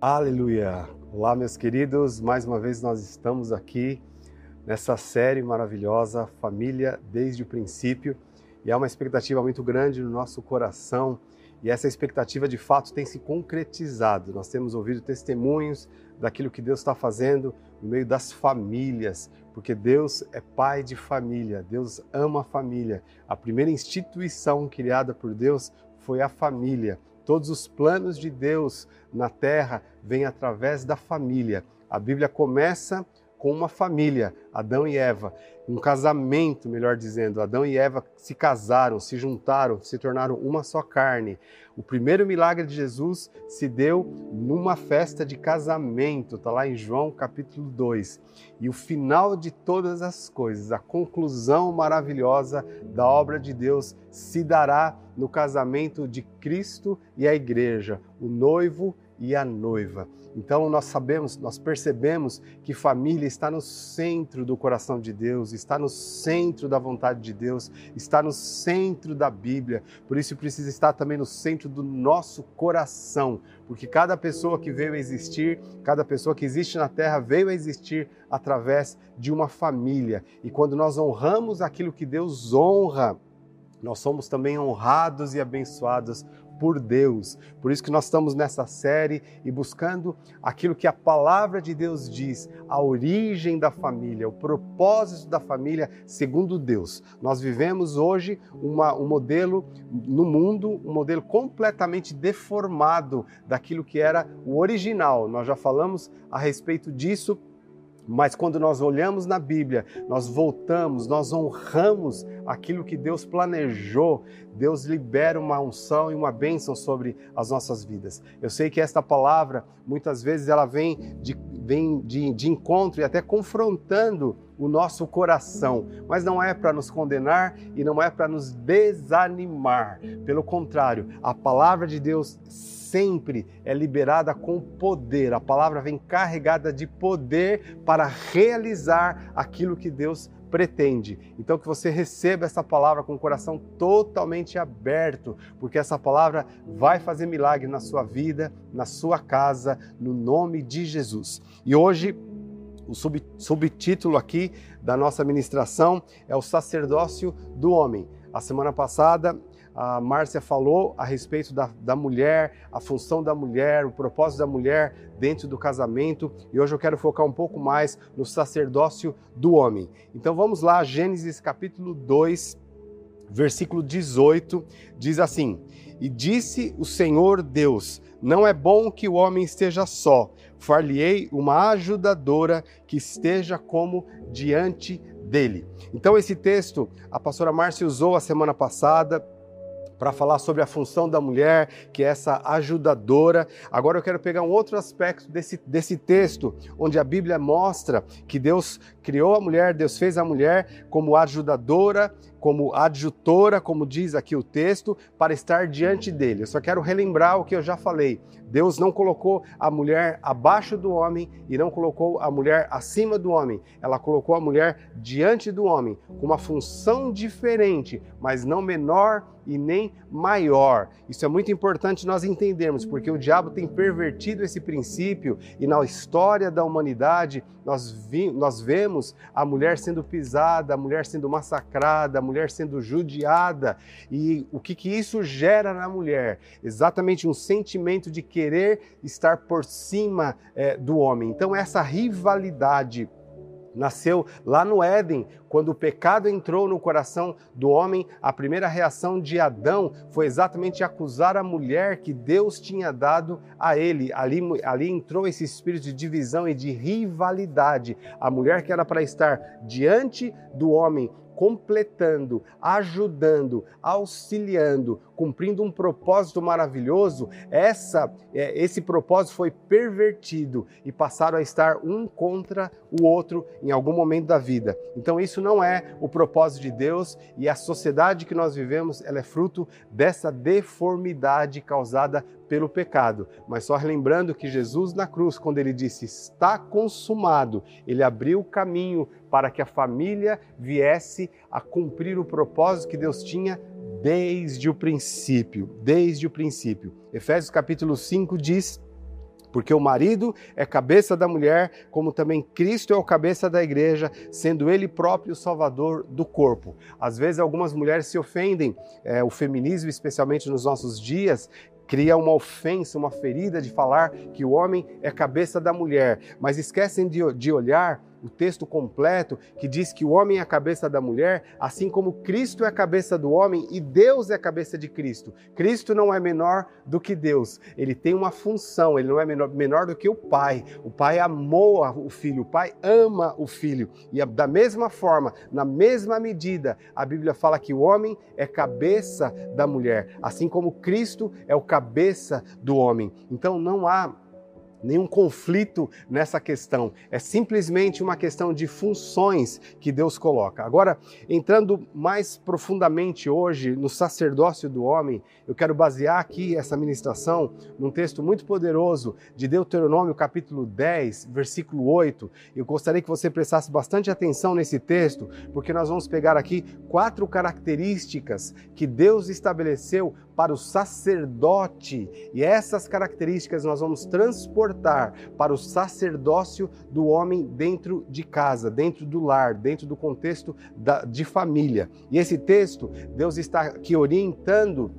Aleluia! Olá, meus queridos, mais uma vez nós estamos aqui nessa série maravilhosa, Família desde o princípio, e há uma expectativa muito grande no nosso coração, e essa expectativa de fato tem se concretizado. Nós temos ouvido testemunhos daquilo que Deus está fazendo no meio das famílias, porque Deus é pai de família, Deus ama a família. A primeira instituição criada por Deus foi a família. Todos os planos de Deus na terra vêm através da família. A Bíblia começa com uma família, Adão e Eva, um casamento, melhor dizendo. Adão e Eva se casaram, se juntaram, se tornaram uma só carne. O primeiro milagre de Jesus se deu numa festa de casamento, está lá em João capítulo 2. E o final de todas as coisas, a conclusão maravilhosa da obra de Deus se dará no casamento de Cristo e a igreja, o noivo e a noiva. Então nós sabemos, nós percebemos que família está no centro do coração de Deus, está no centro da vontade de Deus, está no centro da Bíblia. Por isso precisa estar também no centro do nosso coração, porque cada pessoa que veio a existir, cada pessoa que existe na terra veio a existir através de uma família. E quando nós honramos aquilo que Deus honra, nós somos também honrados e abençoados por Deus. Por isso que nós estamos nessa série e buscando aquilo que a palavra de Deus diz, a origem da família, o propósito da família segundo Deus. Nós vivemos hoje uma, um modelo no mundo, um modelo completamente deformado daquilo que era o original. Nós já falamos a respeito disso mas quando nós olhamos na Bíblia, nós voltamos, nós honramos aquilo que Deus planejou, Deus libera uma unção e uma bênção sobre as nossas vidas. Eu sei que esta palavra, muitas vezes, ela vem de, vem de, de encontro e até confrontando o nosso coração, mas não é para nos condenar e não é para nos desanimar. Pelo contrário, a palavra de Deus sempre é liberada com poder. A palavra vem carregada de poder para realizar aquilo que Deus pretende. Então que você receba essa palavra com o coração totalmente aberto, porque essa palavra vai fazer milagre na sua vida, na sua casa, no nome de Jesus. E hoje o sub, subtítulo aqui da nossa ministração é o sacerdócio do homem. A semana passada a Márcia falou a respeito da, da mulher, a função da mulher, o propósito da mulher dentro do casamento e hoje eu quero focar um pouco mais no sacerdócio do homem. Então vamos lá, Gênesis capítulo 2, versículo 18, diz assim: E disse o Senhor Deus: Não é bom que o homem esteja só, far-lhe-ei uma ajudadora que esteja como diante dele. Então, esse texto a pastora Márcia usou a semana passada para falar sobre a função da mulher, que é essa ajudadora. Agora eu quero pegar um outro aspecto desse, desse texto, onde a Bíblia mostra que Deus criou a mulher, Deus fez a mulher como ajudadora, como adjutora, como diz aqui o texto, para estar diante dele. Eu só quero relembrar o que eu já falei. Deus não colocou a mulher abaixo do homem e não colocou a mulher acima do homem. Ela colocou a mulher diante do homem, com uma função diferente, mas não menor e nem maior. Isso é muito importante nós entendermos, porque o diabo tem pervertido esse princípio e na história da humanidade nós, vi, nós vemos a mulher sendo pisada, a mulher sendo massacrada, a mulher sendo judiada. E o que, que isso gera na mulher? Exatamente um sentimento de querer estar por cima é, do homem. Então, essa rivalidade nasceu lá no Éden, quando o pecado entrou no coração do homem, a primeira reação de Adão foi exatamente acusar a mulher que Deus tinha dado a ele. Ali, ali entrou esse espírito de divisão e de rivalidade. A mulher que era para estar diante do homem, completando, ajudando, auxiliando, cumprindo um propósito maravilhoso, essa, é, esse propósito foi pervertido e passaram a estar um contra o outro em algum momento da vida. Então isso não é o propósito de Deus e a sociedade que nós vivemos, ela é fruto dessa deformidade causada pelo pecado. Mas só lembrando que Jesus na cruz, quando ele disse está consumado, ele abriu o caminho para que a família viesse a cumprir o propósito que Deus tinha desde o princípio, desde o princípio. Efésios capítulo 5 diz Porque o marido é cabeça da mulher, como também Cristo é o cabeça da igreja, sendo ele próprio o salvador do corpo. Às vezes, algumas mulheres se ofendem, é, o feminismo, especialmente nos nossos dias, cria uma ofensa, uma ferida de falar que o homem é cabeça da mulher, mas esquecem de, de olhar o texto completo que diz que o homem é a cabeça da mulher, assim como Cristo é a cabeça do homem e Deus é a cabeça de Cristo. Cristo não é menor do que Deus, ele tem uma função, ele não é menor, menor do que o Pai. O Pai amou o Filho, o Pai ama o Filho. E da mesma forma, na mesma medida, a Bíblia fala que o homem é cabeça da mulher, assim como Cristo é o cabeça do homem. Então não há nenhum conflito nessa questão. É simplesmente uma questão de funções que Deus coloca. Agora, entrando mais profundamente hoje no sacerdócio do homem, eu quero basear aqui essa ministração num texto muito poderoso de Deuteronômio, capítulo 10, versículo 8. Eu gostaria que você prestasse bastante atenção nesse texto, porque nós vamos pegar aqui quatro características que Deus estabeleceu para o sacerdote, e essas características nós vamos transportar para o sacerdócio do homem dentro de casa, dentro do lar, dentro do contexto da, de família. E esse texto, Deus está aqui orientando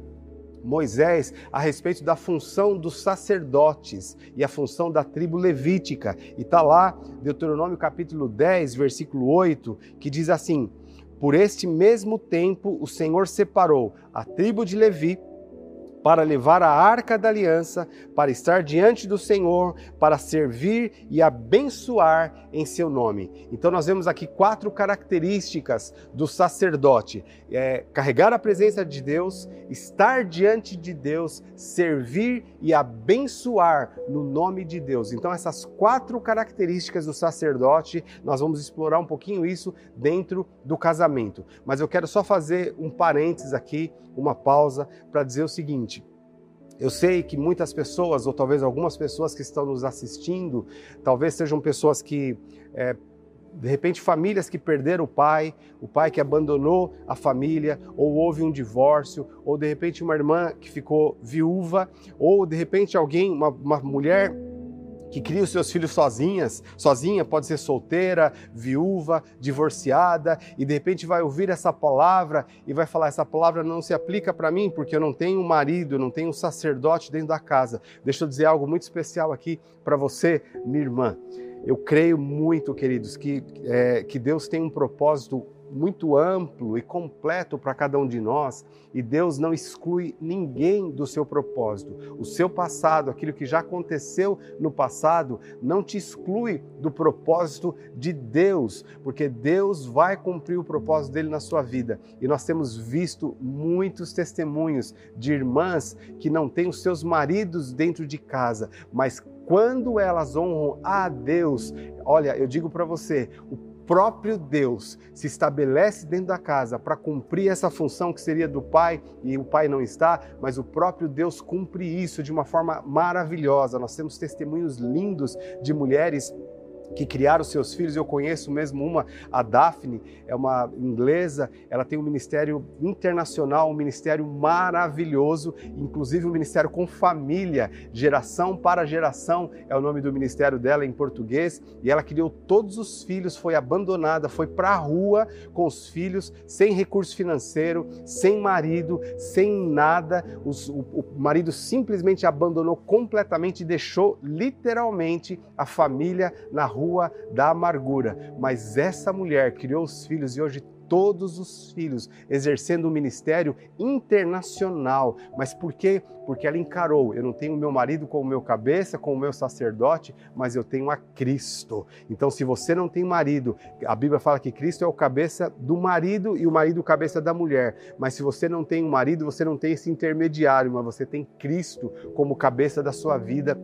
Moisés a respeito da função dos sacerdotes e a função da tribo levítica. E está lá, Deuteronômio capítulo 10, versículo 8, que diz assim: por este mesmo tempo, o Senhor separou a tribo de Levi para levar a arca da aliança, para estar diante do Senhor, para servir e abençoar em seu nome. Então, nós vemos aqui quatro características do sacerdote: é, carregar a presença de Deus, estar diante de Deus, servir e abençoar no nome de Deus. Então, essas quatro características do sacerdote, nós vamos explorar um pouquinho isso dentro do casamento. Mas eu quero só fazer um parênteses aqui, uma pausa, para dizer o seguinte eu sei que muitas pessoas, ou talvez algumas pessoas que estão nos assistindo, talvez sejam pessoas que, é, de repente, famílias que perderam o pai, o pai que abandonou a família, ou houve um divórcio, ou de repente uma irmã que ficou viúva, ou de repente alguém, uma, uma mulher que cria os seus filhos sozinhas, sozinha, pode ser solteira, viúva, divorciada, e de repente vai ouvir essa palavra e vai falar: essa palavra não se aplica para mim porque eu não tenho um marido, não tenho um sacerdote dentro da casa. Deixa eu dizer algo muito especial aqui para você, minha irmã. Eu creio muito, queridos, que, é, que Deus tem um propósito muito amplo e completo para cada um de nós e Deus não exclui ninguém do seu propósito. O seu passado, aquilo que já aconteceu no passado, não te exclui do propósito de Deus, porque Deus vai cumprir o propósito dele na sua vida. E nós temos visto muitos testemunhos de irmãs que não têm os seus maridos dentro de casa, mas quando elas honram a Deus, olha, eu digo para você, o próprio Deus se estabelece dentro da casa para cumprir essa função que seria do pai e o pai não está, mas o próprio Deus cumpre isso de uma forma maravilhosa. Nós temos testemunhos lindos de mulheres que criaram seus filhos. Eu conheço mesmo uma, a Daphne, é uma inglesa, ela tem um ministério internacional, um ministério maravilhoso, inclusive um ministério com família, geração para geração é o nome do ministério dela em português, e ela criou todos os filhos, foi abandonada, foi para a rua com os filhos, sem recurso financeiro, sem marido, sem nada. Os, o, o marido simplesmente abandonou completamente e deixou literalmente a família na rua da amargura. Mas essa mulher criou os filhos e hoje todos os filhos, exercendo um ministério internacional. Mas por quê? Porque ela encarou: eu não tenho meu marido como meu cabeça, como meu sacerdote, mas eu tenho a Cristo. Então, se você não tem marido, a Bíblia fala que Cristo é o cabeça do marido e o marido o cabeça da mulher. Mas se você não tem um marido, você não tem esse intermediário, mas você tem Cristo como cabeça da sua vida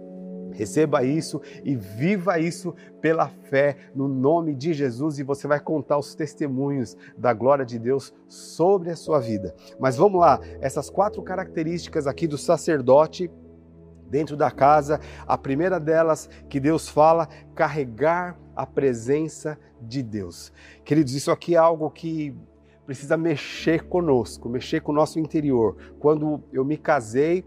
Receba isso e viva isso pela fé no nome de Jesus e você vai contar os testemunhos da glória de Deus sobre a sua vida. Mas vamos lá, essas quatro características aqui do sacerdote dentro da casa. A primeira delas que Deus fala, carregar a presença de Deus. Queridos, isso aqui é algo que precisa mexer conosco, mexer com o nosso interior. Quando eu me casei,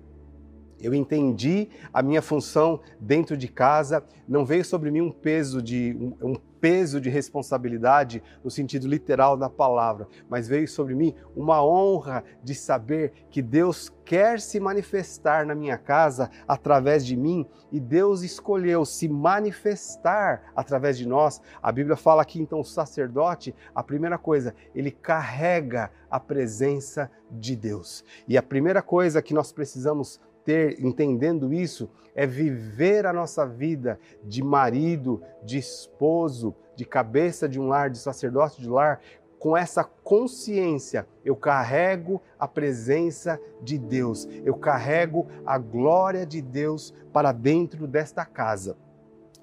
Eu entendi a minha função dentro de casa, não veio sobre mim um peso de um, um peso de responsabilidade no sentido literal da palavra, mas veio sobre mim uma honra de saber que Deus quer se manifestar na minha casa através de mim e Deus escolheu se manifestar através de nós. A Bíblia fala aqui então o sacerdote, a primeira coisa, ele carrega a presença de Deus. E a primeira coisa que nós precisamos ter, entendendo isso, é viver a nossa vida de marido, de esposo, de cabeça de um lar, de sacerdote de lar, com essa consciência, eu carrego a presença de Deus, eu carrego a glória de Deus para dentro desta casa.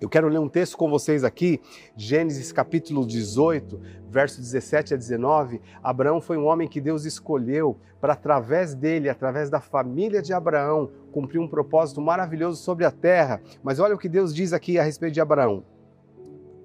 Eu quero ler um texto com vocês aqui, Gênesis capítulo 18, versos 17 a 19. Abraão foi um homem que Deus escolheu para, através dele, através da família de Abraão, cumprir um propósito maravilhoso sobre a terra. Mas olha o que Deus diz aqui a respeito de Abraão.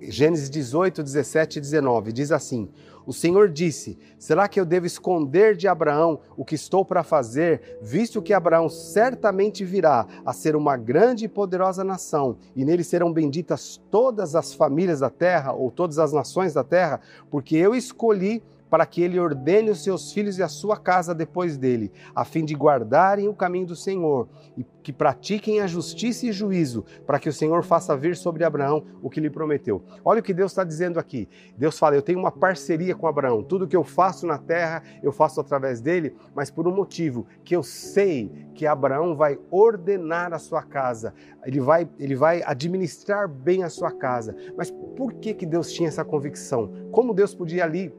Gênesis 18, 17 e 19 diz assim: O Senhor disse: Será que eu devo esconder de Abraão o que estou para fazer, visto que Abraão certamente virá a ser uma grande e poderosa nação, e nele serão benditas todas as famílias da terra, ou todas as nações da terra, porque eu escolhi para que ele ordene os seus filhos e a sua casa depois dele, a fim de guardarem o caminho do Senhor e que pratiquem a justiça e juízo, para que o Senhor faça vir sobre Abraão o que lhe prometeu. Olha o que Deus está dizendo aqui. Deus fala: Eu tenho uma parceria com Abraão. Tudo que eu faço na terra, eu faço através dele, mas por um motivo que eu sei que Abraão vai ordenar a sua casa, ele vai, ele vai administrar bem a sua casa. Mas por que, que Deus tinha essa convicção? Como Deus podia ali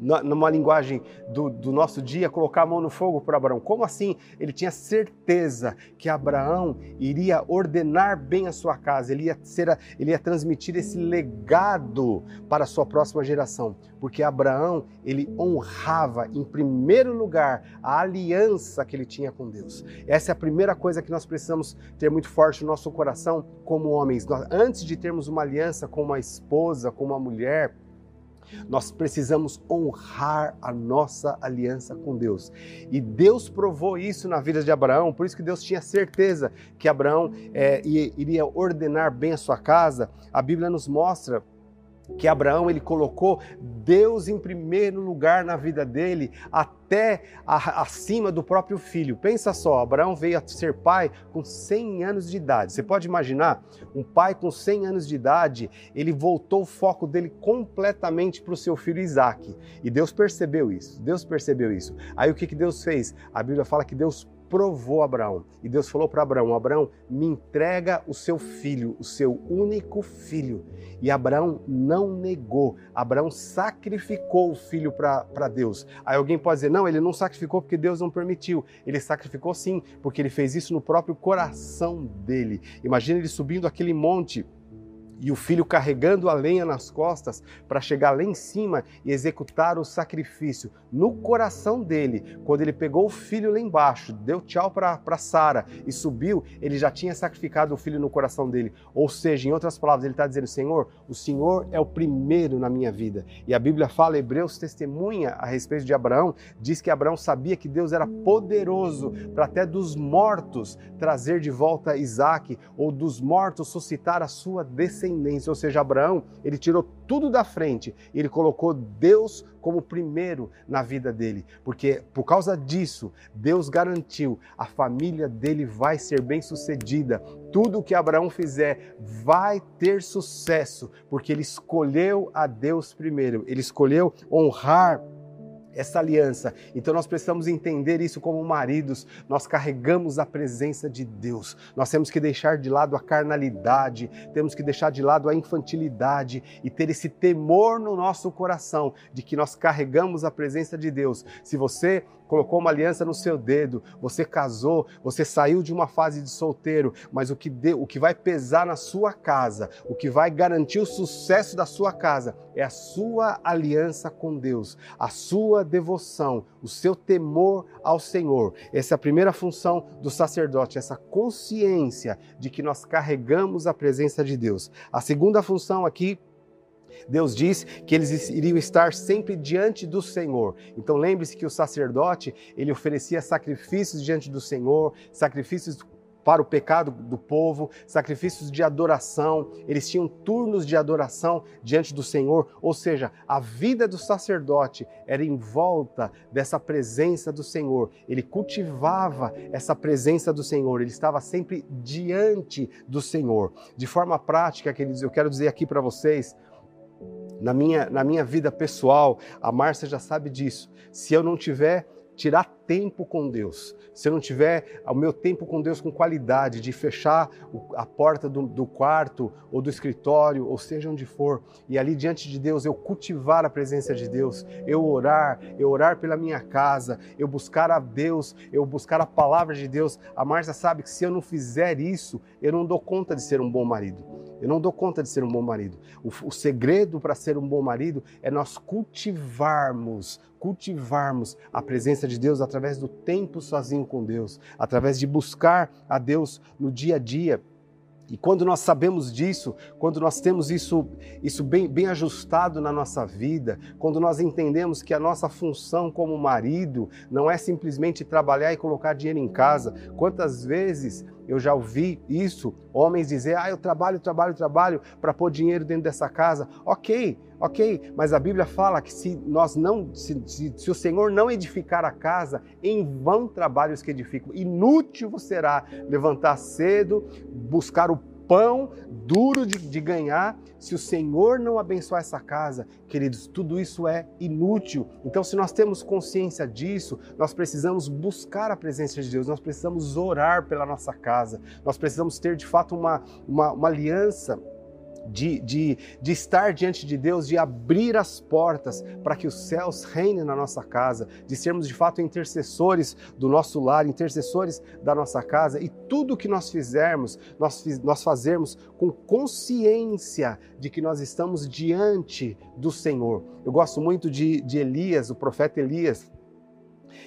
numa linguagem do, do, nosso dia, colocar a mão no fogo para Abraão. Como assim? Ele tinha certeza que Abraão iria ordenar bem a sua casa, ele ia, ser, ele ia transmitir esse legado para a sua próxima geração, porque Abraão ele honrava em primeiro lugar a aliança que ele tinha com Deus. Essa é a primeira coisa que nós precisamos ter muito forte no nosso coração como homens. Nós, antes de termos uma aliança com uma esposa, com uma mulher, nós precisamos honrar a nossa aliança com Deus. E Deus provou isso na vida de Abraão, por isso que Deus tinha certeza que Abraão é, iria ordenar bem a sua casa. A Bíblia nos mostra que Abraão ele colocou Deus em primeiro lugar na vida dele, até a, acima do próprio filho. Pensa só, Abraão veio a ser pai com 100 anos de idade. Você pode imaginar um pai com 100 anos de idade, ele voltou o foco dele completamente para o seu filho Isaac. E Deus percebeu isso. Deus percebeu isso. Aí o que, que Deus fez? A Bíblia fala que Deus provou Abraão. E Deus falou para Abraão: Abraão, me entrega o seu filho, o seu único filho. E Abraão não negou. Abraão sacrificou o filho para Deus. Aí alguém pode dizer: não, ele não sacrificou porque Deus não permitiu. Ele sacrificou sim, porque ele fez isso no próprio coração dele. Imagina ele subindo aquele monte e o filho carregando a lenha nas costas para chegar lá em cima e executar o sacrifício. No coração dele, quando ele pegou o filho lá embaixo, deu tchau para Sara e subiu, ele já tinha sacrificado o filho no coração dele. Ou seja, em outras palavras, ele está dizendo: Senhor, o Senhor é o primeiro na minha vida. E a Bíblia fala, Hebreus testemunha a respeito de Abraão, diz que Abraão sabia que Deus era poderoso para até dos mortos trazer de volta Isaac, ou dos mortos suscitar a sua descendência descendência, ou seja, Abraão, ele tirou tudo da frente, ele colocou Deus como primeiro na vida dele, porque por causa disso, Deus garantiu a família dele vai ser bem-sucedida. Tudo que Abraão fizer vai ter sucesso, porque ele escolheu a Deus primeiro. Ele escolheu honrar essa aliança. Então nós precisamos entender isso como maridos. Nós carregamos a presença de Deus. Nós temos que deixar de lado a carnalidade, temos que deixar de lado a infantilidade e ter esse temor no nosso coração de que nós carregamos a presença de Deus. Se você colocou uma aliança no seu dedo, você casou, você saiu de uma fase de solteiro, mas o que, de, o que vai pesar na sua casa, o que vai garantir o sucesso da sua casa é a sua aliança com Deus, a sua devoção, o seu temor ao Senhor. Essa é a primeira função do sacerdote, essa consciência de que nós carregamos a presença de Deus. A segunda função aqui Deus diz que eles iriam estar sempre diante do Senhor. Então lembre-se que o sacerdote, ele oferecia sacrifícios diante do Senhor, sacrifícios para o pecado do povo, sacrifícios de adoração, eles tinham turnos de adoração diante do Senhor, ou seja, a vida do sacerdote era em volta dessa presença do Senhor. Ele cultivava essa presença do Senhor, ele estava sempre diante do Senhor. De forma prática, queridos, eu quero dizer aqui para vocês, na minha, na minha vida pessoal, a Márcia já sabe disso. Se eu não tiver tirar tempo com Deus, se eu não tiver o meu tempo com Deus com qualidade, de fechar a porta do, do, quarto ou do escritório, ou seja onde for, e ali diante de Deus eu cultivar a presença de Deus, eu orar, eu orar pela minha casa, eu buscar a Deus, eu buscar a palavra de Deus, a Márcia sabe que se eu não fizer isso, eu não dou conta de ser um bom marido. Eu não dou conta de ser um bom marido. O, o segredo para ser um bom marido é nós cultivarmos, cultivarmos a presença de Deus através do tempo sozinho com Deus, através de buscar a Deus no dia a dia. E quando nós sabemos disso, quando nós temos isso, isso bem, bem ajustado na nossa vida, quando nós entendemos que a nossa função como marido não é simplesmente trabalhar e colocar dinheiro em casa, quantas vezes eu já ouvi isso, homens dizer: ah, eu trabalho, trabalho, trabalho para pôr dinheiro dentro dessa casa. Ok, ok, mas a Bíblia fala que se nós não, se, se, se o Senhor não edificar a casa, em vão trabalhos que edificam. Inútil será levantar cedo, buscar o pão duro de, de, ganhar, se o Senhor não abençoar essa casa, queridos, tudo isso é inútil. Então, se nós temos consciência disso, nós precisamos buscar a presença de Deus, nós precisamos orar pela nossa casa, nós precisamos ter de fato uma, uma, uma aliança de, de, de estar diante de Deus, de abrir as portas para que os céus reinem na nossa casa, de sermos de fato intercessores do nosso lar, intercessores da nossa casa e tudo que nós fizermos, nós, nós fazermos com consciência de que nós estamos diante do Senhor. Eu gosto muito de, de Elias, o profeta Elias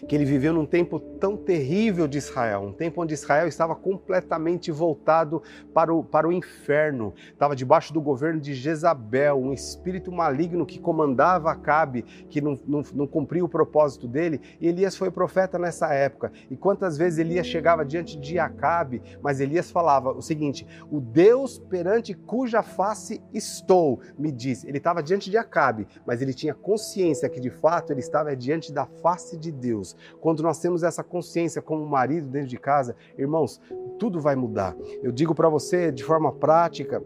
que ele viveu num tempo tão terrível de Israel, um tempo onde Israel estava completamente voltado para o, para o inferno, estava debaixo do governo de Jezabel, um espírito maligno que comandava Acabe, que não, não, não cumpria o propósito dele, e Elias foi profeta nessa época. E quantas vezes Elias chegava diante de Acabe, mas Elias falava o seguinte: o Deus perante cuja face estou, me diz. Ele estava diante de Acabe, mas ele tinha consciência que de fato ele estava diante da face de Deus. Quando nós temos essa consciência como marido dentro de casa, irmãos, tudo vai mudar. Eu digo para você de forma prática,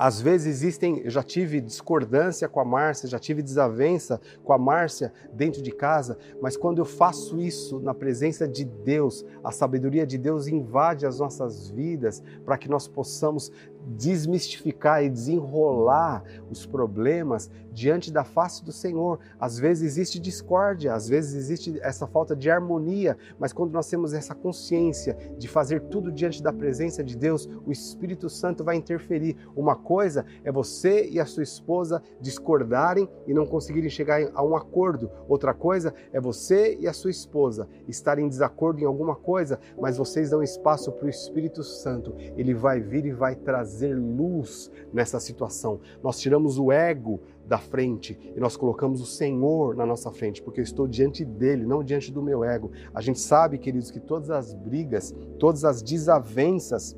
às vezes existem, eu já tive discordância com a Márcia, já tive desavença com a Márcia dentro de casa, mas quando eu faço isso na presença de Deus, a sabedoria de Deus invade as nossas vidas para que nós possamos desmistificar e desenrolar os problemas diante da face do Senhor. Às vezes existe discórdia, às vezes existe essa falta de harmonia, mas quando nós temos essa consciência de fazer tudo diante da presença de Deus, o Espírito Santo vai interferir. Uma coisa é você e a sua esposa discordarem e não conseguirem chegar a um acordo. Outra coisa é você e a sua esposa estarem em desacordo em alguma coisa, mas vocês dão espaço para o Espírito Santo. Ele vai vir e vai trazer trazer luz nessa situação. Nós tiramos o ego da frente e nós colocamos o Senhor na nossa frente, porque eu estou diante dele, não diante do meu ego. A gente sabe, queridos, que todas as brigas, todas as desavenças,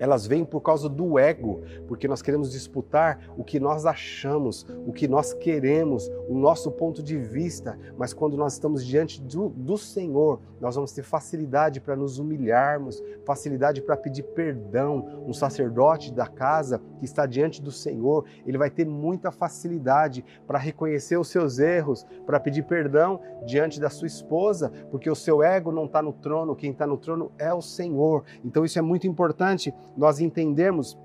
elas vêm por causa do ego, porque nós queremos disputar o que nós achamos, o que nós queremos, o nosso ponto de vista, mas quando nós estamos diante do, do Senhor, nós vamos ter facilidade para nos humilharmos, facilidade para pedir perdão. Um sacerdote da casa que está diante do Senhor, ele vai ter muita facilidade para reconhecer os seus erros, para pedir perdão diante da sua esposa, porque o seu ego não está no trono, quem está no trono é o Senhor. Então isso é muito importante nós entendermos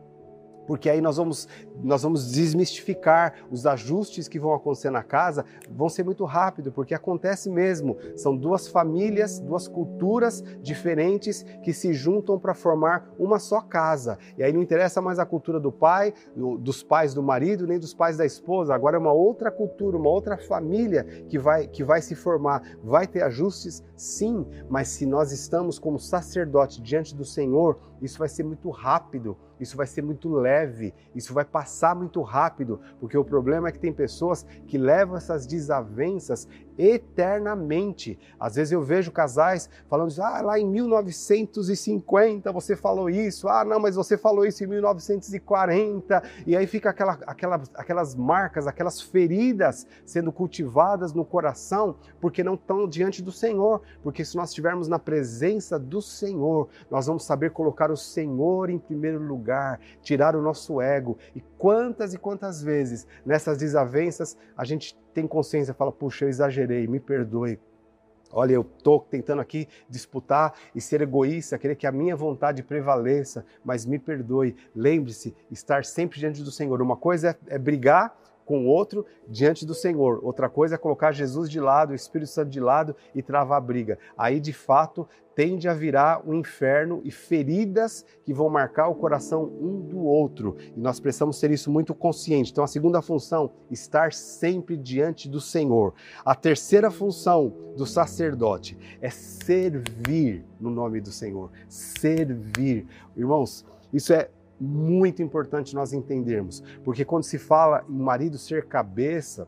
porque aí nós vamos, nós vamos desmistificar os ajustes que vão acontecer na casa, vão ser muito rápido, porque acontece mesmo. São duas famílias, duas culturas diferentes que se juntam para formar uma só casa. E aí não interessa mais a cultura do pai, dos pais do marido, nem dos pais da esposa. Agora é uma outra cultura, uma outra família que vai, que vai se formar. Vai ter ajustes? Sim, mas se nós estamos como sacerdote diante do Senhor, isso vai ser muito rápido, isso vai ser muito leve isso vai passar muito rápido, porque o problema é que tem pessoas que levam essas desavenças eternamente. Às vezes eu vejo casais falando, ah, lá em 1950 você falou isso, ah, não, mas você falou isso em 1940, e aí fica aquela, aquela, aquelas marcas, aquelas feridas sendo cultivadas no coração, porque não estão diante do Senhor, porque se nós estivermos na presença do Senhor, nós vamos saber colocar o Senhor em primeiro lugar, tirar o nosso ego, e quantas e quantas vezes nessas desavenças a gente tem consciência, fala, puxa, eu exagerei, me perdoe. Olha, eu estou tentando aqui disputar e ser egoísta, querer que a minha vontade prevaleça, mas me perdoe. Lembre-se, estar sempre diante do Senhor. Uma coisa é, é brigar com o outro diante do Senhor. Outra coisa é colocar Jesus de lado, o Espírito Santo de lado e travar a briga. Aí, de fato, tende a virar um inferno e feridas que vão marcar o coração um do outro. E nós precisamos ser isso muito consciente. Então, a segunda função, estar sempre diante do Senhor. A terceira função do sacerdote é servir no nome do Senhor. Servir. Irmãos, isso é muito importante nós entendermos, porque quando se fala em marido ser cabeça,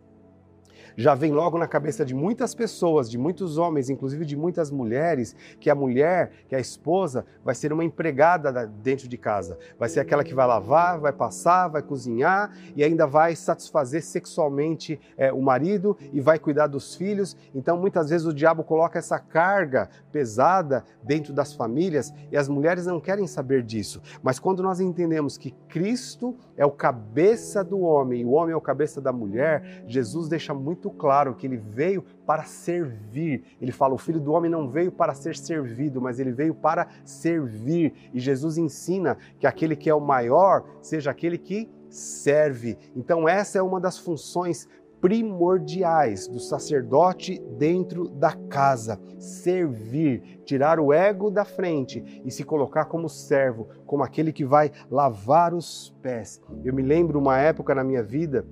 já vem logo na cabeça de muitas pessoas, de muitos homens, inclusive de muitas mulheres, que a mulher, que a esposa, vai ser uma empregada dentro de casa. Vai ser aquela que vai lavar, vai passar, vai cozinhar e ainda vai satisfazer sexualmente é, o marido e vai cuidar dos filhos. Então, muitas vezes o diabo coloca essa carga pesada dentro das famílias e as mulheres não querem saber disso. Mas quando nós entendemos que Cristo é o cabeça do homem e o homem é o cabeça da mulher, Jesus deixa muito muito claro que ele veio para servir. Ele fala: o filho do homem não veio para ser servido, mas ele veio para servir. E Jesus ensina que aquele que é o maior seja aquele que serve. Então, essa é uma das funções primordiais do sacerdote dentro da casa: servir, tirar o ego da frente e se colocar como servo, como aquele que vai lavar os pés. Eu me lembro uma época na minha vida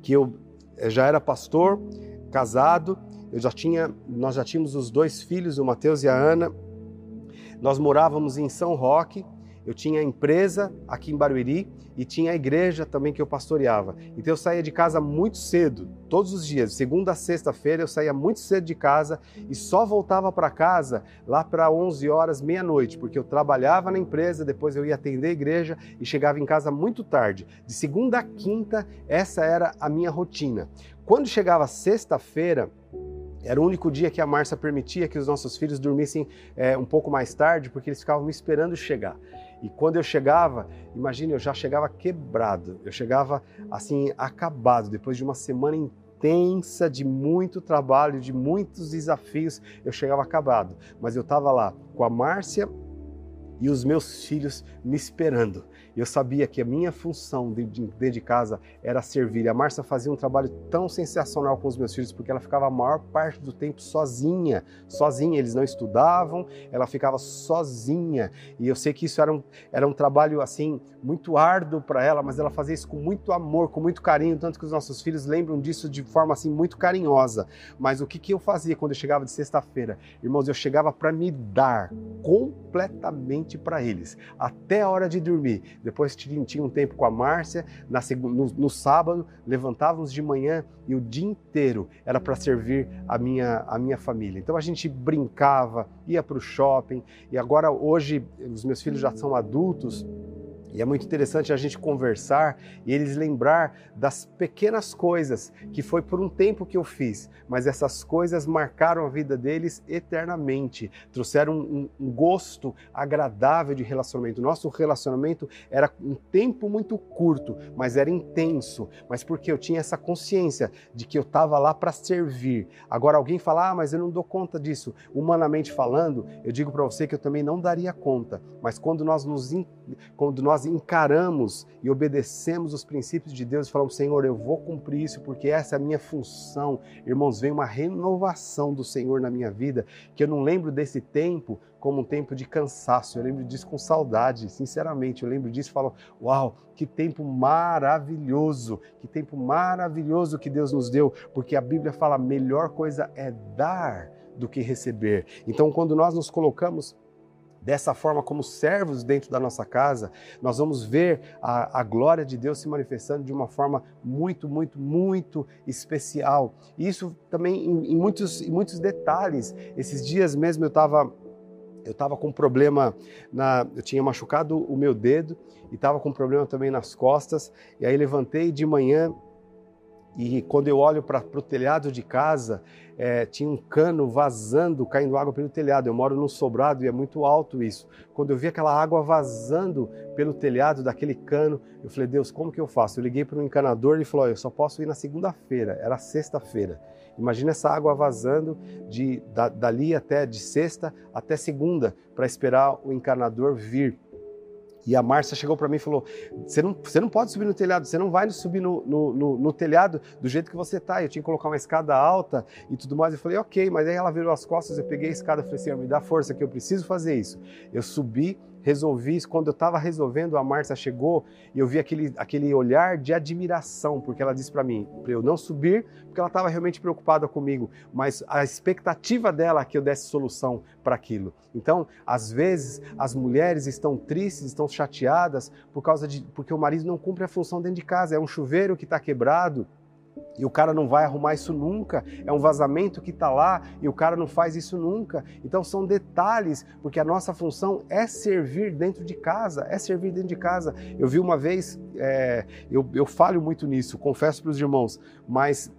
que eu já era pastor, casado, eu já tinha, nós já tínhamos os dois filhos, o Mateus e a Ana. Nós morávamos em São Roque, eu tinha empresa aqui em Barueri e tinha a igreja também que eu pastoreava. Então eu saía de casa muito cedo, todos os dias, segunda a sexta-feira eu saía muito cedo de casa e só voltava para casa lá para 11 horas, meia-noite, porque eu trabalhava na empresa, depois eu ia atender a igreja e chegava em casa muito tarde. De segunda a quinta, essa era a minha rotina. Quando chegava sexta-feira, era o único dia que a Márcia permitia que os nossos filhos dormissem é, um pouco mais tarde, porque eles ficavam me esperando chegar. E quando eu chegava, imagine, eu já chegava quebrado, eu chegava assim, acabado, depois de uma semana intensa de muito trabalho, de muitos desafios, eu chegava acabado. Mas eu estava lá com a Márcia e os meus filhos me esperando. Eu sabia que a minha função dentro de casa era servir. A Márcia fazia um trabalho tão sensacional com os meus filhos, porque ela ficava a maior parte do tempo sozinha, sozinha. Eles não estudavam, ela ficava sozinha. E eu sei que isso era um, era um trabalho assim muito árduo para ela, mas ela fazia isso com muito amor, com muito carinho, tanto que os nossos filhos lembram disso de forma assim muito carinhosa. Mas o que, que eu fazia quando eu chegava de sexta-feira? Irmãos, eu chegava para me dar completamente para eles, até a hora de dormir depois tinha um tempo com a Márcia, no, no sábado levantávamos de manhã e o dia inteiro era para servir a minha, a minha família. Então a gente brincava, ia para o shopping e agora hoje os meus filhos já são adultos e é muito interessante a gente conversar e eles lembrar das pequenas coisas que foi por um tempo que eu fiz, mas essas coisas marcaram a vida deles eternamente, trouxeram um, um gosto agradável de relacionamento. Nosso relacionamento era um tempo muito curto, mas era intenso, mas porque eu tinha essa consciência de que eu estava lá para servir. Agora alguém fala, ah, mas eu não dou conta disso. Humanamente falando, eu digo para você que eu também não daria conta, mas quando nós nos quando nós encaramos e obedecemos os princípios de Deus e falamos, Senhor, eu vou cumprir isso porque essa é a minha função. Irmãos, vem uma renovação do Senhor na minha vida, que eu não lembro desse tempo como um tempo de cansaço, eu lembro disso com saudade, sinceramente, eu lembro disso e falo, uau, que tempo maravilhoso, que tempo maravilhoso que Deus nos deu, porque a Bíblia fala, a melhor coisa é dar do que receber. Então, quando nós nos colocamos Dessa forma, como servos dentro da nossa casa, nós vamos ver a, a, glória de Deus se manifestando de uma forma muito, muito, muito especial. Isso também em, em muitos, em muitos detalhes. Esses dias mesmo eu estava eu estava com um problema na, eu tinha machucado o meu dedo e estava com um problema também nas costas. E aí levantei de manhã e quando eu olho para o telhado de casa, é, tinha um cano vazando, caindo água pelo telhado. Eu moro num sobrado e é muito alto isso. Quando eu vi aquela água vazando pelo telhado daquele cano, eu falei, Deus, como que eu faço? Eu liguei para um encanador e falou, eu só posso ir na segunda-feira. Era sexta-feira. Imagina essa água vazando de, da, dali até de sexta até segunda para esperar o encanador vir. E a Márcia chegou para mim e falou: você não, você não pode subir no telhado, você não vai subir no, no, no, no telhado do jeito que você está. Eu tinha que colocar uma escada alta e tudo mais. Eu falei: ok, mas aí ela virou as costas, eu peguei a escada e falei assim: me dá força que eu preciso fazer isso. Eu subi resolvi. Quando eu estava resolvendo, a Márcia chegou e eu vi aquele, aquele olhar de admiração, porque ela disse para mim, para eu não subir, porque ela estava realmente preocupada comigo, mas a expectativa dela é que eu desse solução para aquilo. Então, às vezes, as mulheres estão tristes, estão chateadas por causa de porque o marido não cumpre a função dentro de casa, é um chuveiro que está quebrado, e o cara não vai arrumar isso nunca. É um vazamento que está lá e o cara não faz isso nunca. Então são detalhes, porque a nossa função é servir dentro de casa, é servir dentro de casa. Eu vi uma vez, é, eu, eu falho muito nisso, confesso para os irmãos, mas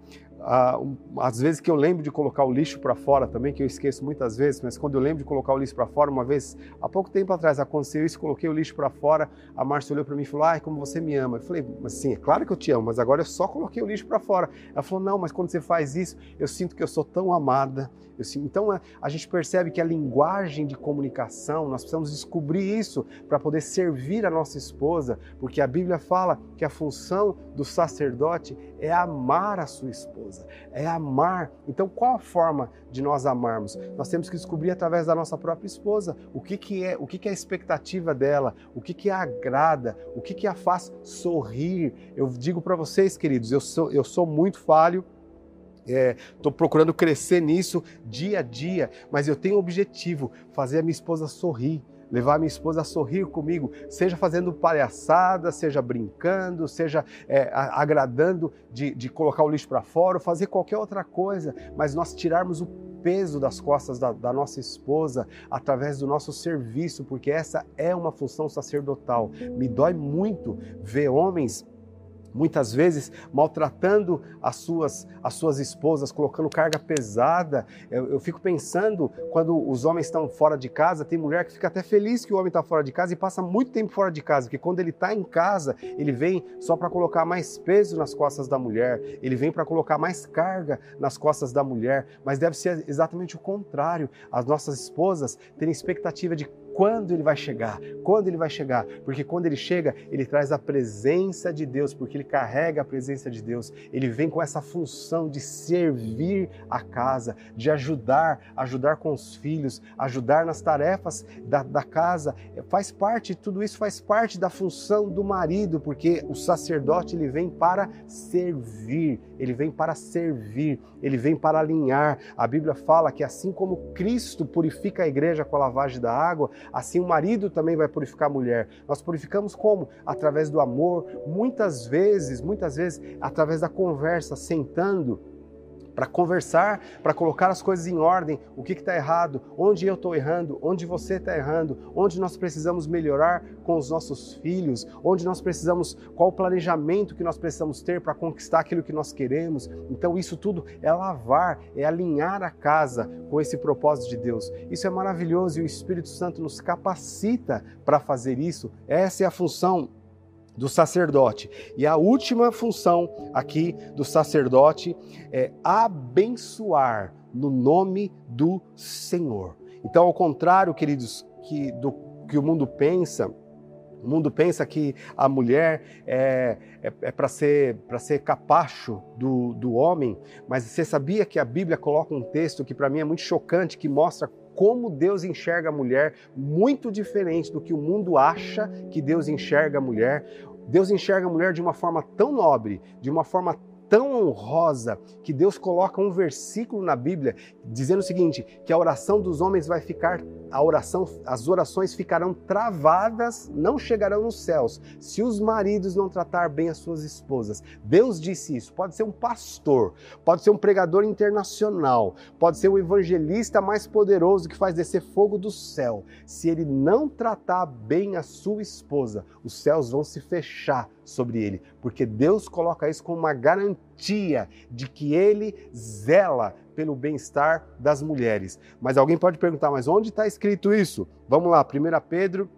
às vezes que eu lembro de colocar o lixo para fora também, que eu esqueço muitas vezes, mas quando eu lembro de colocar o lixo para fora, uma vez, há pouco tempo atrás aconteceu isso, coloquei o lixo para fora, a Márcia olhou para mim e falou, ai, como você me ama. Eu falei, mas sim, é claro que eu te amo, mas agora eu só coloquei o lixo para fora. Ela falou, não, mas quando você faz isso, eu sinto que eu sou tão amada. Sinto... Então é, a gente percebe que a linguagem de comunicação, nós precisamos descobrir isso para poder servir a nossa esposa, porque a Bíblia fala que a função do sacerdote é amar a sua esposa, é amar. Então, qual a forma de nós amarmos? Nós temos que descobrir através da nossa própria esposa o que, que é, o que, que é a expectativa dela, o que, que a agrada, o que, que a faz sorrir. Eu digo para vocês, queridos, eu sou, eu sou muito falho, Estou é, procurando crescer nisso dia a dia, mas eu tenho o objetivo: fazer a minha esposa sorrir levar minha esposa a sorrir comigo, seja fazendo palhaçada, seja brincando, seja é, agradando de, de colocar o lixo para fora, ou fazer qualquer outra coisa, mas nós tirarmos o peso das costas da, da, nossa esposa através do nosso serviço, porque essa é uma função sacerdotal. Me dói muito ver homens muitas vezes maltratando as suas, as suas esposas, colocando carga pesada. Eu, eu, fico pensando, quando os homens estão fora de casa, tem mulher que fica até feliz que o homem está fora de casa e passa muito tempo fora de casa, porque quando ele está em casa, ele vem só para colocar mais peso nas costas da mulher, ele vem para colocar mais carga nas costas da mulher, mas deve ser exatamente o contrário. As nossas esposas terem expectativa de quando ele vai chegar, quando ele vai chegar, porque quando ele chega, ele traz a presença de Deus, porque ele carrega a presença de Deus, ele vem com essa função de servir a casa, de ajudar, ajudar com os filhos, ajudar nas tarefas da, da casa, faz parte, tudo isso faz parte da função do marido, porque o sacerdote ele vem para servir, ele vem para servir, ele vem para alinhar. A Bíblia fala que assim como Cristo purifica a igreja com a lavagem da água, assim o marido também vai purificar a mulher. Nós purificamos como? Através do amor, muitas vezes, muitas vezes através da conversa, sentando para conversar, para colocar as coisas em ordem, o que está errado, onde eu estou errando, onde você está errando, onde nós precisamos melhorar com os nossos filhos, onde nós precisamos, qual o planejamento que nós precisamos ter para conquistar aquilo que nós queremos. Então, isso tudo é lavar, é alinhar a casa com esse propósito de Deus. Isso é maravilhoso e o Espírito Santo nos capacita para fazer isso. Essa é a função do sacerdote. E a última função aqui do sacerdote é abençoar no nome do Senhor. Então, ao contrário, queridos, que do que o mundo pensa, o mundo pensa que a mulher é, é, é para ser, ser capacho do, do homem, mas você sabia que a Bíblia coloca um texto que para mim é muito chocante, que mostra como Deus enxerga a mulher, muito diferente do que o mundo acha que Deus enxerga a mulher. Deus enxerga a mulher de uma forma tão nobre, de uma forma tão honrosa que Deus coloca um versículo na Bíblia dizendo o seguinte: que a oração dos homens vai ficar, a oração, as orações ficarão travadas, não chegarão nos céus, se os maridos não tratar bem as suas esposas. Deus disse isso. Pode ser um pastor, pode ser um pregador internacional, pode ser o evangelista mais poderoso que faz descer fogo do céu. Se ele não tratar bem a sua esposa, os céus vão se fechar sobre ele, porque Deus coloca isso como uma garantia de que ele zela pelo bem-estar das mulheres. Mas alguém pode perguntar, mas onde está escrito isso? Vamos lá, 1 Pedro,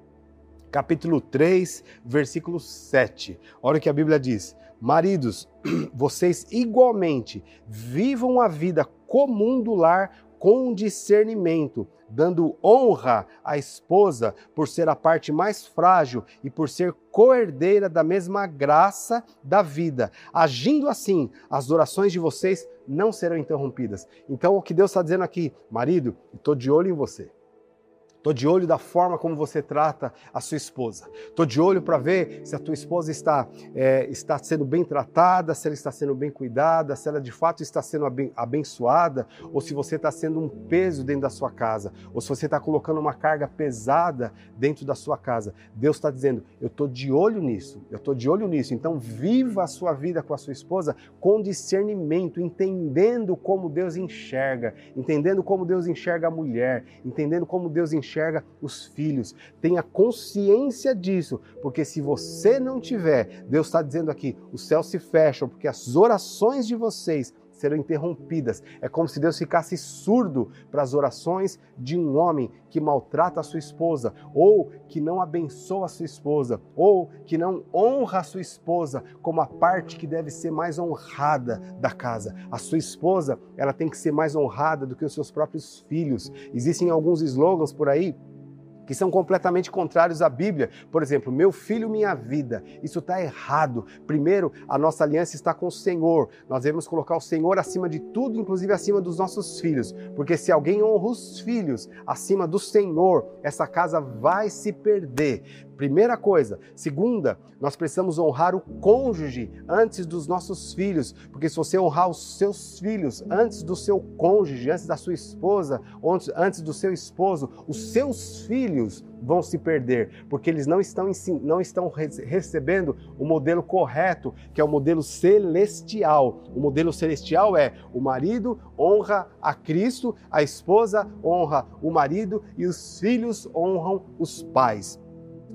capítulo 3, versículo 7. Olha o que a Bíblia diz: Maridos, vocês igualmente vivam a vida comum do lar com discernimento, dando honra à esposa por ser a parte mais frágil e por ser coerdeira da mesma graça da vida. Agindo assim, as orações de vocês não serão interrompidas. Então, o que Deus está dizendo aqui, marido, estou de olho em você. Estou de olho da forma como você trata a sua esposa. Estou de olho para ver se a tua esposa está, é, está sendo bem tratada, se ela está sendo bem cuidada, se ela de fato está sendo abençoada, ou se você está sendo um peso dentro da sua casa, ou se você está colocando uma carga pesada dentro da sua casa. Deus está dizendo: eu estou de olho nisso, eu estou de olho nisso. Então, viva a sua vida com a sua esposa com discernimento, entendendo como Deus enxerga, entendendo como Deus enxerga a mulher, entendendo como Deus enxerga enxerga os filhos. Tenha consciência disso, porque se você não tiver, Deus está dizendo aqui: os céus se fecham, porque as orações de vocês serão interrompidas. É como se Deus ficasse surdo para as orações de um homem que maltrata a sua esposa, ou que não abençoa a sua esposa, ou que não honra a sua esposa como a parte que deve ser mais honrada da casa. A sua esposa, ela tem que ser mais honrada do que os seus próprios filhos. Existem alguns slogans por aí que são completamente contrários à Bíblia. Por exemplo, meu filho, minha vida. Isso está errado. Primeiro, a nossa aliança está com o Senhor. Nós devemos colocar o Senhor acima de tudo, inclusive acima dos nossos filhos. Porque se alguém honra os filhos acima do Senhor, essa casa vai se perder. Primeira coisa. Segunda, nós precisamos honrar o cônjuge antes dos nossos filhos, porque se você honrar os seus filhos antes do seu cônjuge, antes da sua esposa, antes do seu esposo, os seus filhos vão se perder, porque eles não estão, não estão recebendo o modelo correto, que é o modelo celestial. O modelo celestial é o marido honra a Cristo, a esposa honra o marido e os filhos honram os pais.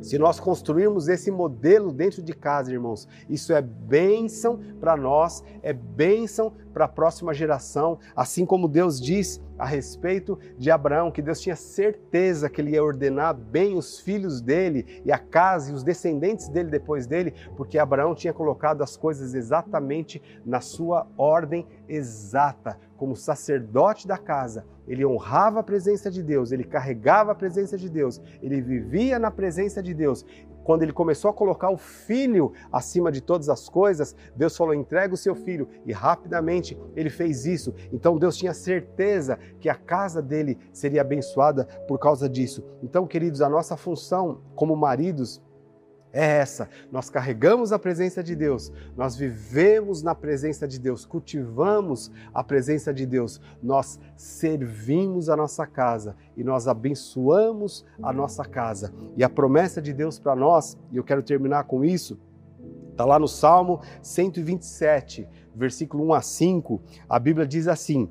Se nós construirmos esse modelo dentro de casa, irmãos, isso é bênção para nós, é bênção para a próxima geração, assim como Deus diz a respeito de Abraão, que Deus tinha certeza que ele ia ordenar bem os filhos dele e a casa e os descendentes dele depois dele, porque Abraão tinha colocado as coisas exatamente na sua ordem exata. Como sacerdote da casa, ele honrava a presença de Deus, ele carregava a presença de Deus, ele vivia na presença de Deus quando ele começou a colocar o filho acima de todas as coisas, Deus falou: entrega o seu filho. E rapidamente ele fez isso. Então Deus tinha certeza que a casa dele seria abençoada por causa disso. Então, queridos, a nossa função como maridos é essa. Nós carregamos a presença de Deus, nós vivemos na presença de Deus, cultivamos a presença de Deus, nós servimos a nossa casa e nós abençoamos a nossa casa. E a promessa de Deus para nós, e eu quero terminar com isso, está lá no Salmo 127, versículo 1 a 5, a Bíblia diz assim.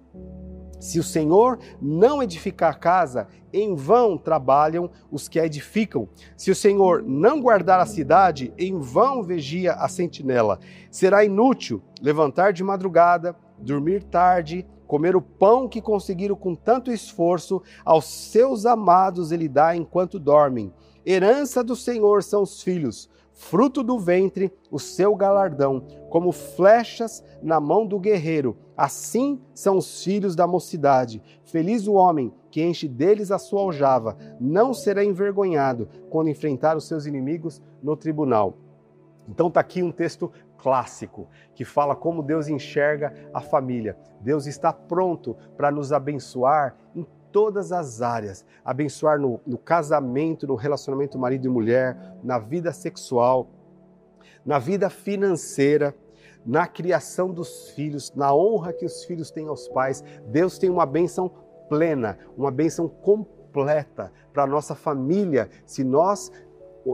Se o Senhor não edificar a casa, em vão trabalham os que a edificam. Se o Senhor não guardar a cidade, em vão vigia a sentinela. Será inútil levantar de madrugada, dormir tarde, comer o pão que conseguiram com tanto esforço, aos seus amados ele dá enquanto dormem. Herança do Senhor são os filhos, fruto do ventre, o seu galardão, como flechas na mão do guerreiro. Assim são os filhos da mocidade. Feliz o homem que enche deles a sua aljava, não será envergonhado quando enfrentar os seus inimigos no tribunal. Então está aqui um texto clássico que fala como Deus enxerga a família. Deus está pronto para nos abençoar em todas as áreas, abençoar no, no casamento, no relacionamento marido e mulher, na vida sexual, na vida financeira, na criação dos filhos, na honra que os filhos têm aos pais. Deus tem uma bênção plena, uma bênção completa para a nossa família, se nós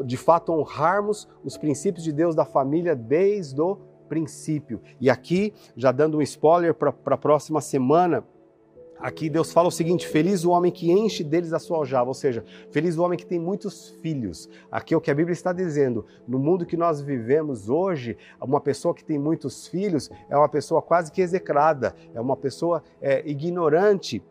de fato honrarmos os princípios de Deus da família desde o princípio. E aqui, já dando um spoiler para a próxima semana, Aqui Deus fala o seguinte: feliz o homem que enche deles a sua aljava, ou seja, feliz o homem que tem muitos filhos. Aqui é o que a Bíblia está dizendo. No mundo que nós vivemos hoje, uma pessoa que tem muitos filhos é uma pessoa quase que execrada, é uma pessoa é, ignorante.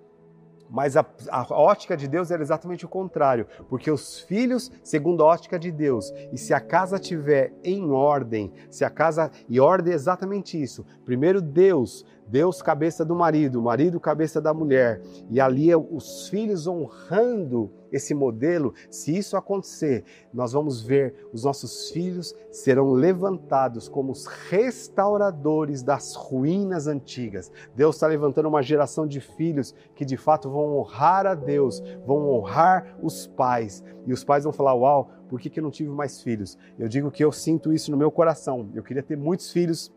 Mas a, a, ótica de Deus era exatamente o contrário, porque os filhos, segundo a ótica de Deus, e se a casa tiver em ordem, se a casa. E ordem é exatamente isso. Primeiro Deus, Deus cabeça do marido, marido cabeça da mulher, e ali é os filhos honrando esse modelo, se isso acontecer, nós vamos ver os nossos filhos serão levantados como os restauradores das ruínas antigas. Deus está levantando uma geração de filhos que de fato vão honrar a Deus, vão honrar os pais. E os pais vão falar: Uau, por que, que eu não tive mais filhos? Eu digo que eu sinto isso no meu coração. Eu queria ter muitos filhos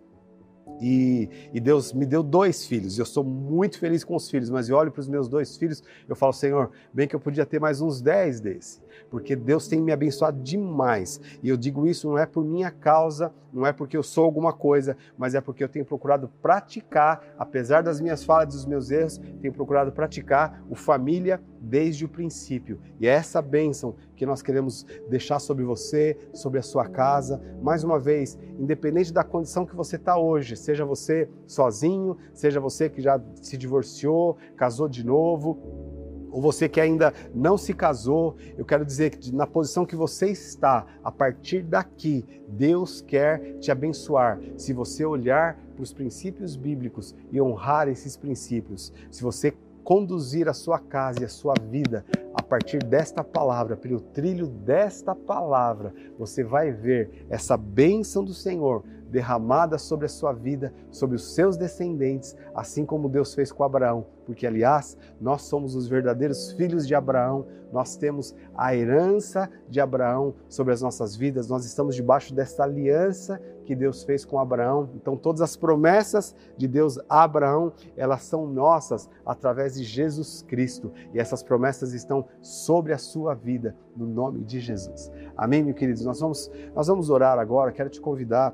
e, e, Deus me deu dois filhos. Eu sou muito feliz com os filhos, mas eu olho para os meus dois filhos, eu falo, Senhor, bem que eu podia ter mais uns dez desse, porque Deus tem me abençoado demais. E eu digo isso não é por minha causa, não é porque eu sou alguma coisa, mas é porque eu tenho procurado praticar, apesar das minhas falhas e dos meus erros, tenho procurado praticar o família desde o princípio. E é essa bênção que nós queremos deixar sobre você, sobre a sua casa. Mais uma vez, independente da condição que você está hoje, seja você sozinho, seja você que já se divorciou, casou de novo, ou você que ainda não se casou, eu quero dizer que na posição que você está, a partir daqui, Deus quer te abençoar. Se você olhar para os princípios bíblicos e honrar esses princípios, se você conduzir a sua casa e a sua vida a partir desta palavra, pelo trilho desta palavra, você vai ver essa bênção do Senhor derramada sobre a sua vida, sobre os seus descendentes, assim como Deus fez com Abraão. Porque, aliás, nós somos os verdadeiros filhos de Abraão, nós temos a herança de Abraão sobre as nossas vidas, nós estamos debaixo desta aliança que Deus fez com Abraão. Então, todas as promessas de Deus a Abraão, elas são nossas através de Jesus Cristo. E essas promessas estão sobre a sua vida, no nome de Jesus. Amém, meus queridos? Nós vamos, nós vamos orar agora. Quero te convidar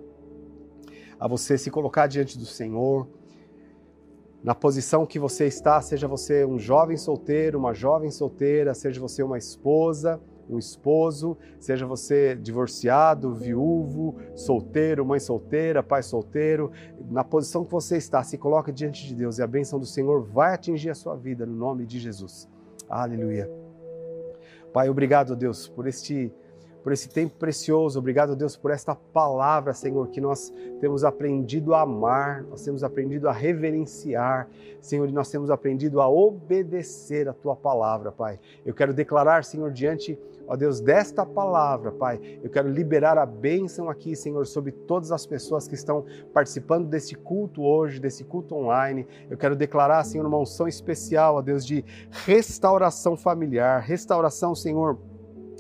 a você se colocar diante do Senhor, na posição que você está, seja você um jovem solteiro, uma jovem solteira, seja você uma esposa, um esposo, seja você divorciado, viúvo, solteiro, mãe solteira, pai solteiro, na posição que você está, se coloque diante de Deus e a bênção do Senhor vai atingir a sua vida no nome de Jesus. Aleluia. Pai, obrigado, Deus, por este por esse tempo precioso. Obrigado, Deus, por esta palavra, Senhor, que nós temos aprendido a amar, nós temos aprendido a reverenciar, Senhor, e nós temos aprendido a obedecer a tua palavra, Pai. Eu quero declarar, Senhor, diante, ó Deus, desta palavra, Pai, eu quero liberar a bênção aqui, Senhor, sobre todas as pessoas que estão participando desse culto hoje, desse culto online. Eu quero declarar, Senhor, uma unção especial, ó Deus, de restauração familiar, restauração, Senhor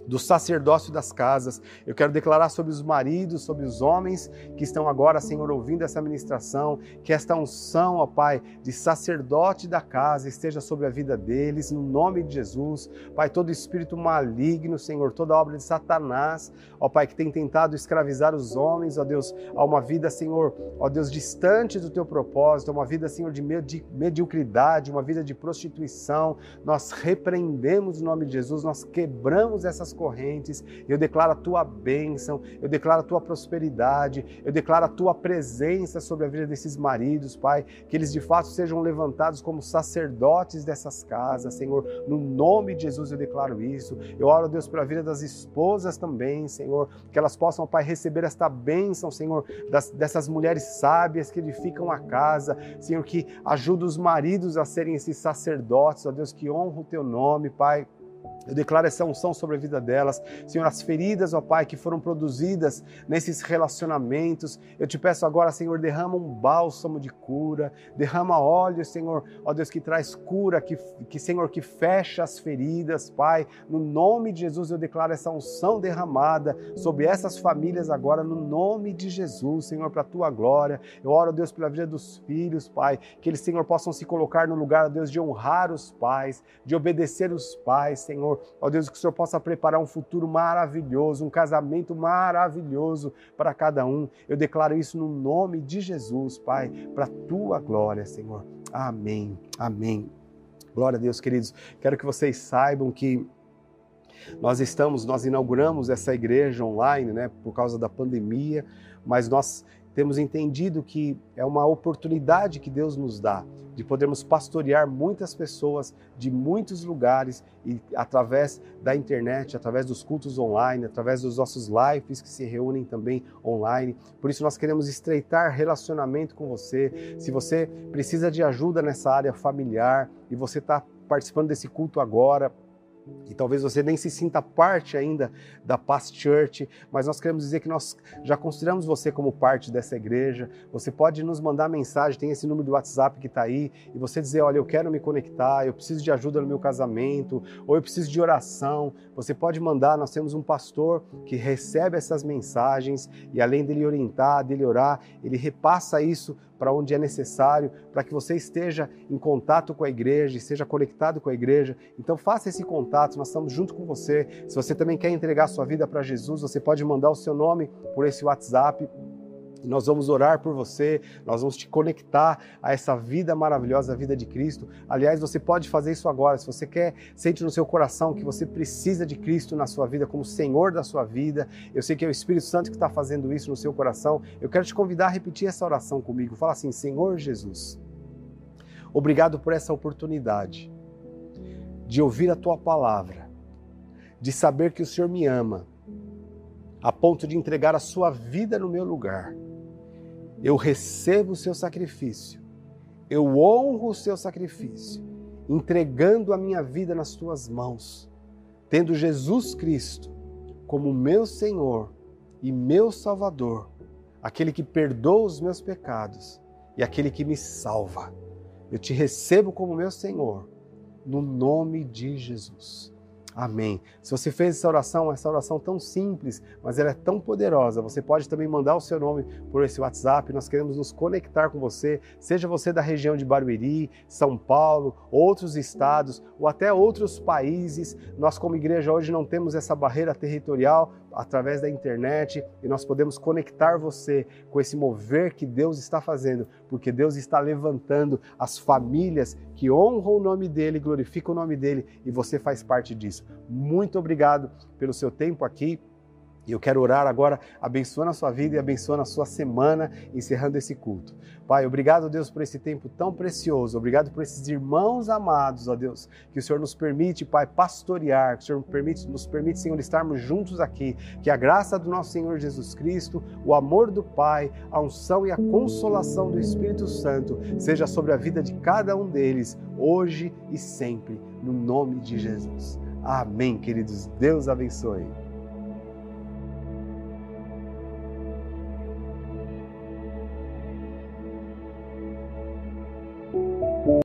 do sacerdócio das casas. Eu quero declarar sobre os maridos, sobre os homens que estão agora, Senhor, ouvindo essa ministração, que esta unção, ó Pai, de sacerdote da casa esteja sobre a vida deles, no nome de Jesus. Pai, todo espírito maligno, Senhor, toda obra de Satanás, ó Pai, que tem tentado escravizar os homens, ó Deus, a uma vida, Senhor, ó Deus, distante do teu propósito, uma vida, Senhor, de mediocridade, uma vida de prostituição. Nós repreendemos o nome de Jesus, nós quebramos essas correntes, eu declaro a tua bênção, eu declaro a tua prosperidade, eu declaro a tua presença sobre a vida desses maridos, Pai, que eles de fato sejam levantados como sacerdotes dessas casas, Senhor, no nome de Jesus eu declaro isso. Eu oro, Deus, pela vida das esposas também, Senhor, que elas possam, Pai, receber esta bênção, Senhor, das, dessas mulheres sábias que edificam a casa, Senhor, que ajuda os maridos a serem esses sacerdotes, ó Deus, que honra o teu nome, Pai Eu declaro essa unção sobre a vida delas. Senhor, as feridas, ó Pai, que foram produzidas nesses relacionamentos. Eu te peço agora, Senhor, derrama um bálsamo de cura, derrama óleo, Senhor, ó Deus, que traz cura, que, que Senhor, que fecha as feridas, Pai. No nome de Jesus, eu declaro essa unção derramada sobre essas famílias agora, no nome de Jesus, Senhor, para a tua glória. Eu oro, Deus, pela vida dos filhos, Pai, que eles, Senhor, possam se colocar no lugar, Deus, de honrar os pais, de obedecer os pais, Senhor Senhor. Ó Deus, que o Senhor possa preparar um futuro maravilhoso, um casamento maravilhoso para cada um. Eu declaro isso no nome de Jesus, Pai, para a tua glória, Senhor. Amém. Amém. Glória a Deus, queridos. Quero que vocês saibam que nós estamos, nós inauguramos essa igreja online, né, por causa da pandemia, mas nós temos entendido que é uma oportunidade que Deus nos dá de podermos pastorear muitas pessoas de muitos lugares e através da internet, através dos cultos online, através dos nossos lives que se reúnem também online. Por isso nós queremos estreitar relacionamento com você. Se você precisa de ajuda nessa área familiar e você está participando desse culto agora, e talvez você nem se sinta parte ainda da Past Church, mas nós queremos dizer que nós já consideramos você como parte dessa igreja. Você pode nos mandar mensagem, tem esse número do WhatsApp que está aí, e você dizer: Olha, eu quero me conectar, eu preciso de ajuda no meu casamento, ou eu preciso de oração. Você pode mandar, nós temos um pastor que recebe essas mensagens e além dele orientar, dele orar, ele repassa isso para onde é necessário, para que você esteja em contato com a igreja, esteja conectado com a igreja. Então faça esse contato, nós estamos junto com você. Se você também quer entregar sua vida para Jesus, você pode mandar o seu nome por esse WhatsApp nós vamos orar por você, nós vamos te conectar a essa vida maravilhosa, a vida de Cristo. Aliás, você pode fazer isso agora. Se você quer, sente no seu coração que você precisa de Cristo na sua vida, como Senhor da sua vida. Eu sei que é o Espírito Santo que está fazendo isso no seu coração. Eu quero te convidar a repetir essa oração comigo. Fala assim: Senhor Jesus, obrigado por essa oportunidade de ouvir a tua palavra, de saber que o Senhor me ama, a ponto de entregar a sua vida no meu lugar eu recebo o seu sacrifício, eu honro o seu sacrifício, entregando a minha vida nas tuas mãos, tendo Jesus Cristo como meu Senhor e meu Salvador, aquele que perdoa os meus pecados e aquele que me salva. Eu te recebo como meu Senhor, no nome de Jesus. Amém. Se você fez essa oração, essa oração tão simples, mas ela é tão poderosa, você pode também mandar o seu nome por esse WhatsApp. Nós queremos nos conectar com você, seja você da região de Barueri, São Paulo, outros estados ou até outros países. Nós, como igreja, hoje não temos essa barreira territorial através da internet e nós podemos conectar você com esse mover que Deus está fazendo, porque Deus está levantando as famílias que honram o nome dele, glorificam o nome dele e você faz parte disso. Muito obrigado pelo seu tempo aqui. E eu quero orar agora, abençoando a sua vida e abençoando a sua semana, encerrando esse culto. Pai, obrigado, Deus, por esse tempo tão precioso. Obrigado por esses irmãos amados, ó Deus, que o Senhor nos permite, Pai, pastorear, que o Senhor permite, nos permite, Senhor, estarmos juntos aqui. Que a graça do nosso Senhor Jesus Cristo, o amor do Pai, a unção e a consolação do Espírito Santo seja sobre a vida de cada um deles, hoje e sempre, no nome de Jesus. Amém, queridos. Deus abençoe.